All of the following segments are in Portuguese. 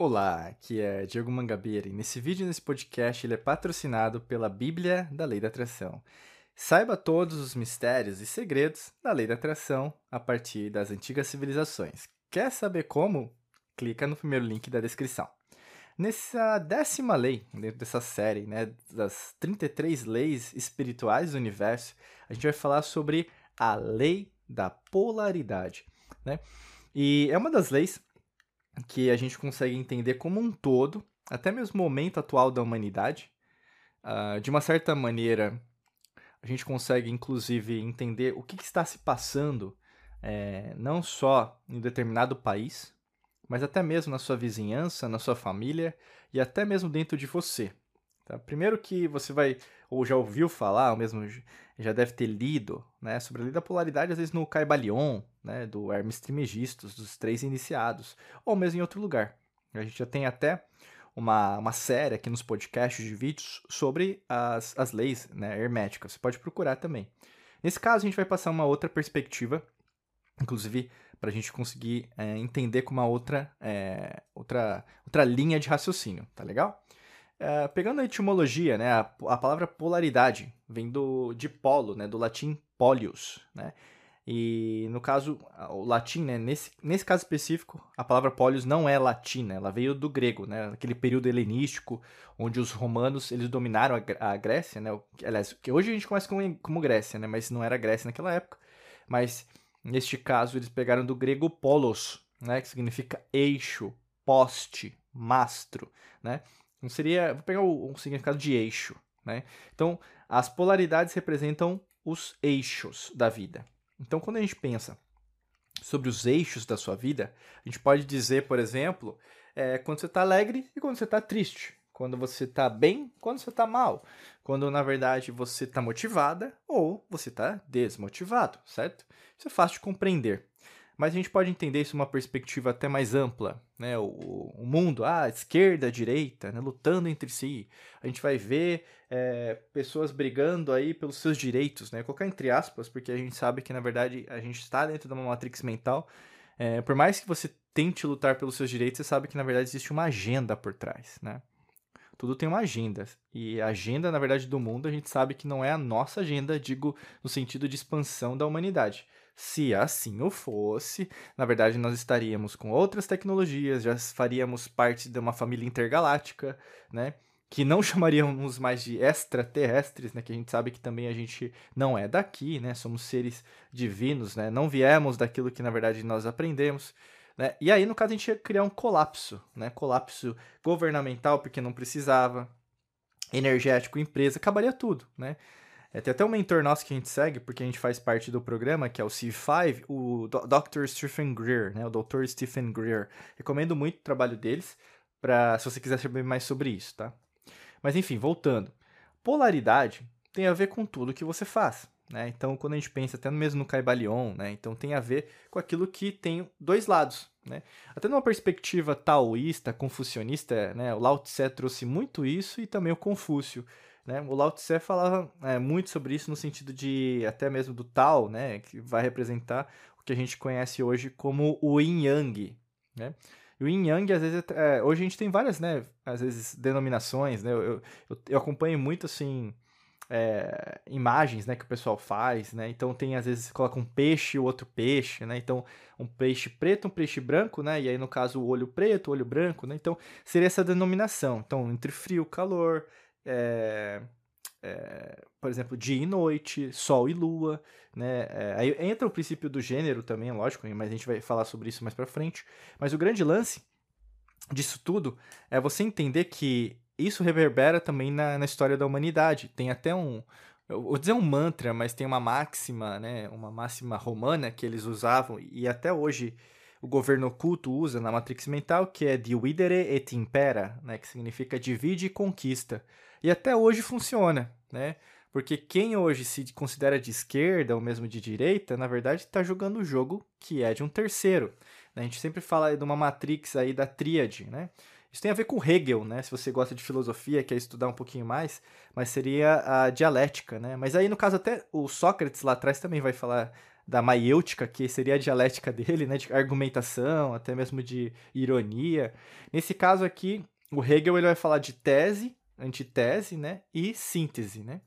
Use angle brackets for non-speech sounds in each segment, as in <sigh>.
Olá, aqui é Diego Mangabeira e nesse vídeo, nesse podcast, ele é patrocinado pela Bíblia da Lei da Atração. Saiba todos os mistérios e segredos da Lei da Atração a partir das antigas civilizações. Quer saber como? Clica no primeiro link da descrição. Nessa décima lei, dentro dessa série, né, das 33 leis espirituais do universo, a gente vai falar sobre a lei da polaridade. Né? E é uma das leis que a gente consegue entender como um todo, até mesmo o momento atual da humanidade. Uh, de uma certa maneira, a gente consegue, inclusive, entender o que, que está se passando, é, não só em um determinado país, mas até mesmo na sua vizinhança, na sua família e até mesmo dentro de você. Tá? Primeiro que você vai, ou já ouviu falar, ou mesmo já deve ter lido, né, sobre a lei da polaridade, às vezes no Caibalion, né, do Hermes Trimegistus, dos três iniciados, ou mesmo em outro lugar. A gente já tem até uma, uma série aqui nos podcasts de vídeos sobre as, as leis né, herméticas. Você pode procurar também. Nesse caso, a gente vai passar uma outra perspectiva, inclusive para a gente conseguir é, entender com uma outra, é, outra, outra linha de raciocínio, tá legal? É, pegando a etimologia, né, a, a, palavra polaridade vem do, de polo, né, do latim polius, né, e no caso, o latim, né, nesse, nesse caso específico, a palavra polios não é latina, ela veio do grego, né, aquele período helenístico, onde os romanos eles dominaram a, a Grécia, né, aliás, que hoje a gente conhece como, como Grécia, né, mas não era Grécia naquela época, mas neste caso eles pegaram do grego polos, né, que significa eixo, poste, mastro, né, então seria, vou pegar o, o significado de eixo, né, então as polaridades representam os eixos da vida, então, quando a gente pensa sobre os eixos da sua vida, a gente pode dizer, por exemplo, é, quando você está alegre e quando você está triste. Quando você está bem, quando você está mal. Quando, na verdade, você está motivada ou você está desmotivado, certo? Isso é fácil de compreender. Mas a gente pode entender isso uma perspectiva até mais ampla, né? O, o mundo, ah, a esquerda, a direita, né? lutando entre si. A gente vai ver é, pessoas brigando aí pelos seus direitos, né? Colocar entre aspas, porque a gente sabe que na verdade a gente está dentro de uma matrix mental. É, por mais que você tente lutar pelos seus direitos, você sabe que na verdade existe uma agenda por trás, né? Tudo tem uma agenda. E a agenda, na verdade, do mundo, a gente sabe que não é a nossa agenda, digo, no sentido de expansão da humanidade. Se assim o fosse, na verdade nós estaríamos com outras tecnologias, já faríamos parte de uma família intergaláctica, né? Que não <laughs> chamaríamos mais de extraterrestres, né? Que a gente sabe que também a gente não é daqui, né? Somos seres divinos, né? Não viemos daquilo que na verdade nós aprendemos. Né? E aí, no caso, a gente ia criar um colapso, né? Colapso governamental, porque não precisava, energético, empresa, acabaria tudo, né? É, tem até um mentor nosso que a gente segue, porque a gente faz parte do programa, que é o C5, o Dr. Stephen Greer, né? O Dr. Stephen Greer. Recomendo muito o trabalho deles, para se você quiser saber mais sobre isso, tá? Mas enfim, voltando. Polaridade tem a ver com tudo que você faz. Né? Então, quando a gente pensa até mesmo no Caibalion, né? então tem a ver com aquilo que tem dois lados. Né? Até numa perspectiva taoísta, confucionista, né? o Lao Tse trouxe muito isso e também o Confúcio. Né? O Lao Tse falava é, muito sobre isso no sentido de até mesmo do Tao, né? que vai representar o que a gente conhece hoje como o Yin Yang. Né? E o Yin Yang, às vezes, é, hoje a gente tem várias, né, às vezes, denominações, né, eu, eu, eu acompanho muito, assim, é, imagens, né, que o pessoal faz, né, então tem, às vezes, coloca um peixe e outro peixe, né, então um peixe preto, um peixe branco, né, e aí, no caso, o olho preto, o olho branco, né, então seria essa denominação, então, entre frio, calor, é, é, por exemplo, dia e noite, sol e lua, né? É, aí entra o princípio do gênero também, lógico, mas a gente vai falar sobre isso mais para frente. Mas o grande lance disso tudo é você entender que isso reverbera também na, na história da humanidade. Tem até um, eu vou dizer um mantra, mas tem uma máxima, né? Uma máxima romana que eles usavam e até hoje o governo oculto usa na Matrix Mental, que é dividere et impera, né? Que significa divide e conquista. E até hoje funciona, né? Porque quem hoje se considera de esquerda ou mesmo de direita, na verdade está jogando o jogo que é de um terceiro. A gente sempre fala de uma matrix aí da tríade, né? Isso tem a ver com Hegel, né? Se você gosta de filosofia, quer estudar um pouquinho mais, mas seria a dialética, né? Mas aí, no caso, até o Sócrates lá atrás também vai falar da maiêutica, que seria a dialética dele, né, de argumentação, até mesmo de ironia. Nesse caso aqui, o Hegel ele vai falar de tese, antitese, né, e síntese, né?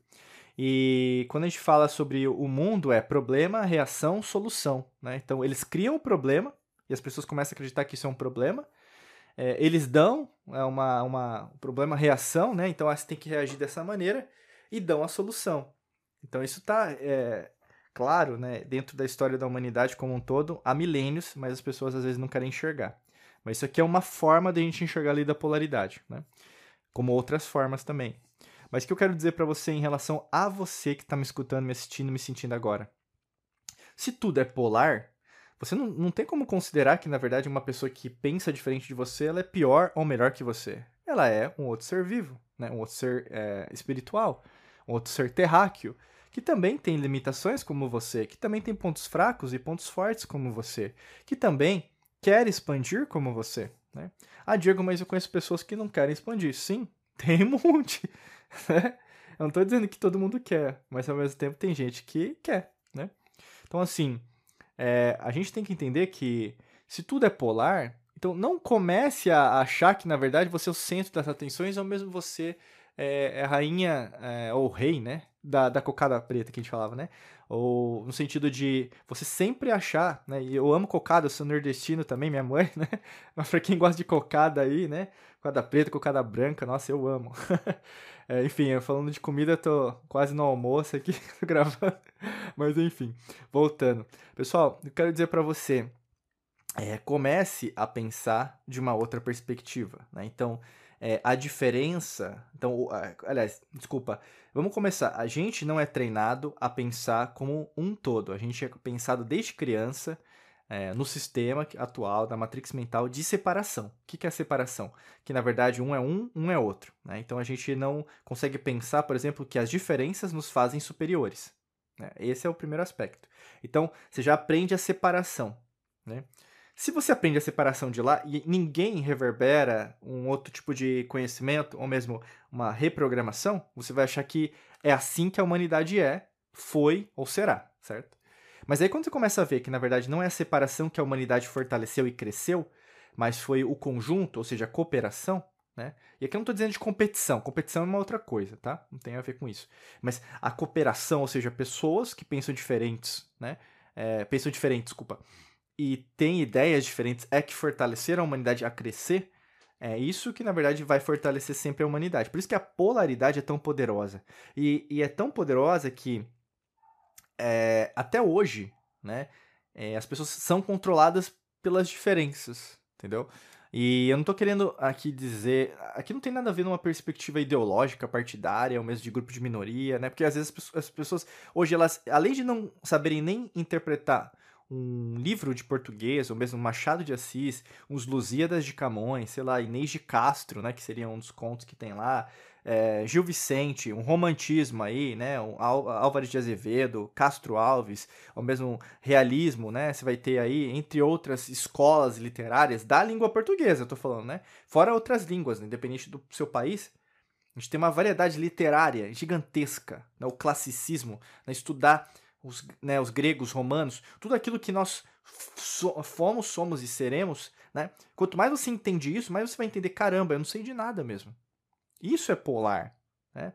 E quando a gente fala sobre o mundo, é problema, reação, solução, né? Então, eles criam o problema, e as pessoas começam a acreditar que isso é um problema, é, eles dão é uma, uma, um problema reação, né? Então você tem que reagir dessa maneira e dão a solução. Então isso está é, claro, né? Dentro da história da humanidade como um todo, há milênios, mas as pessoas às vezes não querem enxergar. Mas isso aqui é uma forma de a gente enxergar ali da polaridade, né? Como outras formas também. Mas o que eu quero dizer para você em relação a você que está me escutando, me assistindo, me sentindo agora? Se tudo é polar, você não, não tem como considerar que, na verdade, uma pessoa que pensa diferente de você, ela é pior ou melhor que você. Ela é um outro ser vivo, né? um outro ser é, espiritual, um outro ser terráqueo, que também tem limitações como você, que também tem pontos fracos e pontos fortes como você, que também quer expandir como você. Né? Ah, Diego, mas eu conheço pessoas que não querem expandir. Sim, <laughs> tem um monte. Né? Eu não estou dizendo que todo mundo quer, mas ao mesmo tempo tem gente que quer. Né? Então, assim, é, a gente tem que entender que se tudo é polar, então não comece a achar que na verdade você é o centro das atenções ou mesmo você é, é rainha é, ou rei, né? Da, da cocada preta que a gente falava, né? Ou no sentido de você sempre achar, né? E eu amo cocada, eu sou nordestino também, minha mãe, <laughs> né? Mas pra quem gosta de cocada aí, né? Cocada preta, cocada branca, nossa, eu amo. <laughs> é, enfim, falando de comida, tô quase no almoço aqui, <laughs> gravando. Mas enfim, voltando. Pessoal, eu quero dizer para você, é, comece a pensar de uma outra perspectiva, né? Então, é, a diferença. Então, aliás, desculpa. Vamos começar. A gente não é treinado a pensar como um todo. A gente é pensado desde criança é, no sistema atual da matrix mental de separação. O que, que é separação? Que na verdade um é um, um é outro. Né? Então a gente não consegue pensar, por exemplo, que as diferenças nos fazem superiores. Né? Esse é o primeiro aspecto. Então você já aprende a separação. Né? Se você aprende a separação de lá e ninguém reverbera um outro tipo de conhecimento, ou mesmo uma reprogramação, você vai achar que é assim que a humanidade é, foi ou será, certo? Mas aí quando você começa a ver que na verdade não é a separação que a humanidade fortaleceu e cresceu, mas foi o conjunto, ou seja, a cooperação, né? E aqui eu não estou dizendo de competição, competição é uma outra coisa, tá? Não tem a ver com isso. Mas a cooperação, ou seja, pessoas que pensam diferentes, né? É, pensam diferentes, desculpa, e tem ideias diferentes é que fortaleceram a humanidade a crescer, é isso que, na verdade, vai fortalecer sempre a humanidade. Por isso que a polaridade é tão poderosa. E, e é tão poderosa que, é, até hoje, né, é, as pessoas são controladas pelas diferenças, entendeu? E eu não estou querendo aqui dizer. Aqui não tem nada a ver numa perspectiva ideológica, partidária, ou mesmo de grupo de minoria, né? Porque às vezes as pessoas, hoje, elas, além de não saberem nem interpretar um livro de português, ou mesmo Machado de Assis, uns Lusíadas de Camões, sei lá, Inês de Castro, né, que seria um dos contos que tem lá, é, Gil Vicente, um romantismo aí, né, um Álvares de Azevedo, Castro Alves, ou mesmo realismo, né, você vai ter aí, entre outras escolas literárias da língua portuguesa, eu tô falando, né, fora outras línguas, né, independente do seu país, a gente tem uma variedade literária gigantesca, né, o classicismo, né, estudar os, né, os gregos, romanos, tudo aquilo que nós so, fomos, somos e seremos, né? Quanto mais você entende isso, mais você vai entender, caramba, eu não sei de nada mesmo. Isso é polar, né?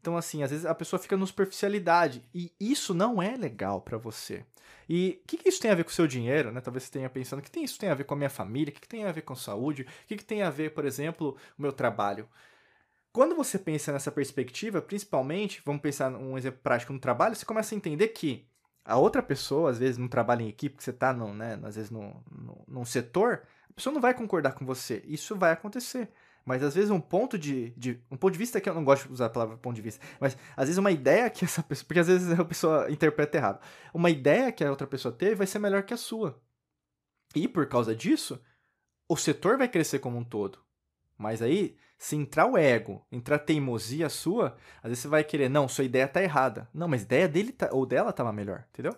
Então, assim, às vezes a pessoa fica no superficialidade e isso não é legal para você. E o que, que, isso tem a ver com o seu dinheiro, né? Talvez você tenha pensando, o que tem, isso tem a ver com a minha família? O que, que tem a ver com saúde? O que, que tem a ver, por exemplo, o meu trabalho? Quando você pensa nessa perspectiva, principalmente, vamos pensar um exemplo prático no trabalho, você começa a entender que a outra pessoa, às vezes, no trabalho em equipe, que você está, né, às vezes, no, no, num setor, a pessoa não vai concordar com você. Isso vai acontecer. Mas às vezes um ponto de, de, um ponto de vista que eu não gosto de usar a palavra ponto de vista, mas às vezes uma ideia que essa pessoa, porque às vezes a pessoa interpreta errado. Uma ideia que a outra pessoa teve vai ser melhor que a sua. E por causa disso, o setor vai crescer como um todo. Mas aí se entrar o ego, entrar a teimosia sua, às vezes você vai querer, não, sua ideia tá errada. Não, mas a ideia dele tá, ou dela estava melhor, entendeu?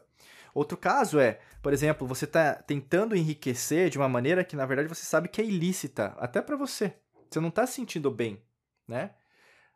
Outro caso é, por exemplo, você está tentando enriquecer de uma maneira que na verdade você sabe que é ilícita, até para você. Você não está se sentindo bem, né?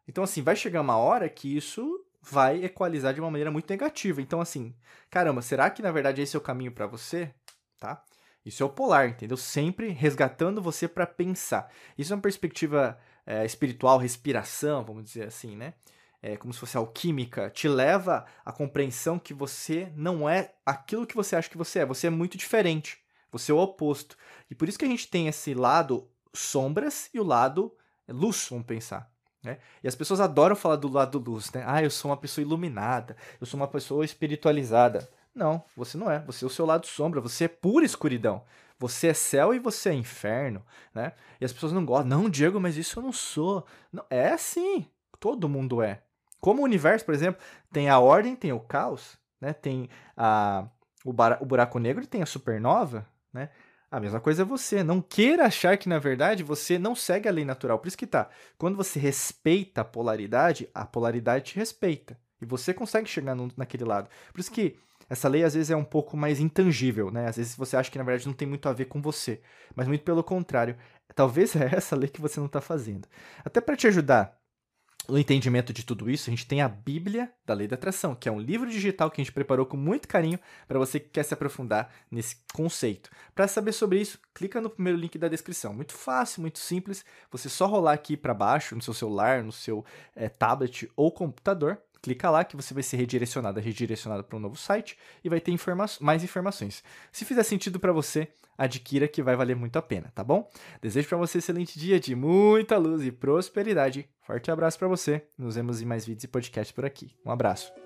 Então assim, vai chegar uma hora que isso vai equalizar de uma maneira muito negativa. Então, assim, caramba, será que na verdade esse é o caminho para você? Tá? Isso é o polar, entendeu? Sempre resgatando você para pensar. Isso é uma perspectiva é, espiritual, respiração, vamos dizer assim, né? É como se fosse alquímica, te leva à compreensão que você não é aquilo que você acha que você é. Você é muito diferente. Você é o oposto. E por isso que a gente tem esse lado sombras e o lado luz, vamos pensar. Né? E as pessoas adoram falar do lado luz, né? Ah, eu sou uma pessoa iluminada, eu sou uma pessoa espiritualizada. Não, você não é. Você é o seu lado sombra, você é pura escuridão. Você é céu e você é inferno, né? E as pessoas não gostam. Não, Diego, mas isso eu não sou. Não, é sim. Todo mundo é. Como o universo, por exemplo, tem a ordem, tem o caos, né? Tem a, o, o buraco negro e tem a supernova, né? A mesma coisa é você. Não queira achar que, na verdade, você não segue a lei natural. Por isso que tá. Quando você respeita a polaridade, a polaridade te respeita. E você consegue chegar no, naquele lado. Por isso que essa lei às vezes é um pouco mais intangível, né? Às vezes você acha que na verdade não tem muito a ver com você, mas muito pelo contrário. Talvez <laughs> é essa lei que você não está fazendo. Até para te ajudar no entendimento de tudo isso, a gente tem a Bíblia da Lei da Atração, que é um livro digital que a gente preparou com muito carinho para você que quer se aprofundar nesse conceito. Para saber sobre isso, clica no primeiro link da descrição. Muito fácil, muito simples. Você só rolar aqui para baixo no seu celular, no seu é, tablet ou computador clica lá que você vai ser redirecionado, redirecionado para um novo site e vai ter informa mais informações. Se fizer sentido para você, adquira que vai valer muito a pena, tá bom? Desejo para você um excelente dia de muita luz e prosperidade. Forte abraço para você. Nos vemos em mais vídeos e podcasts por aqui. Um abraço.